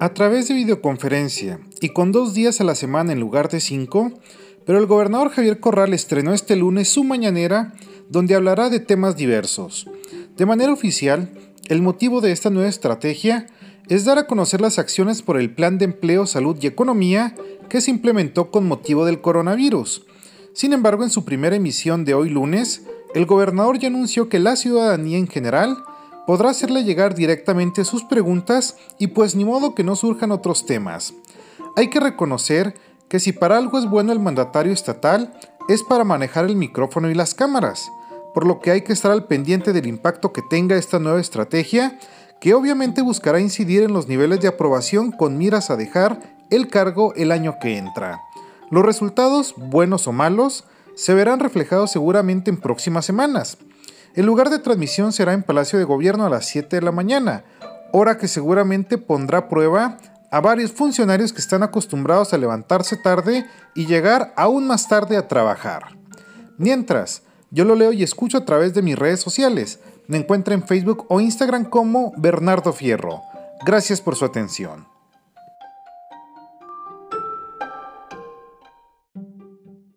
A través de videoconferencia y con dos días a la semana en lugar de cinco, pero el gobernador Javier Corral estrenó este lunes su mañanera donde hablará de temas diversos. De manera oficial, el motivo de esta nueva estrategia es dar a conocer las acciones por el Plan de Empleo, Salud y Economía que se implementó con motivo del coronavirus. Sin embargo, en su primera emisión de hoy lunes, el gobernador ya anunció que la ciudadanía en general podrá hacerle llegar directamente sus preguntas y pues ni modo que no surjan otros temas. Hay que reconocer que si para algo es bueno el mandatario estatal, es para manejar el micrófono y las cámaras, por lo que hay que estar al pendiente del impacto que tenga esta nueva estrategia, que obviamente buscará incidir en los niveles de aprobación con miras a dejar el cargo el año que entra. Los resultados, buenos o malos, se verán reflejados seguramente en próximas semanas. El lugar de transmisión será en Palacio de Gobierno a las 7 de la mañana, hora que seguramente pondrá prueba a varios funcionarios que están acostumbrados a levantarse tarde y llegar aún más tarde a trabajar. Mientras, yo lo leo y escucho a través de mis redes sociales. Me encuentra en Facebook o Instagram como Bernardo Fierro. Gracias por su atención.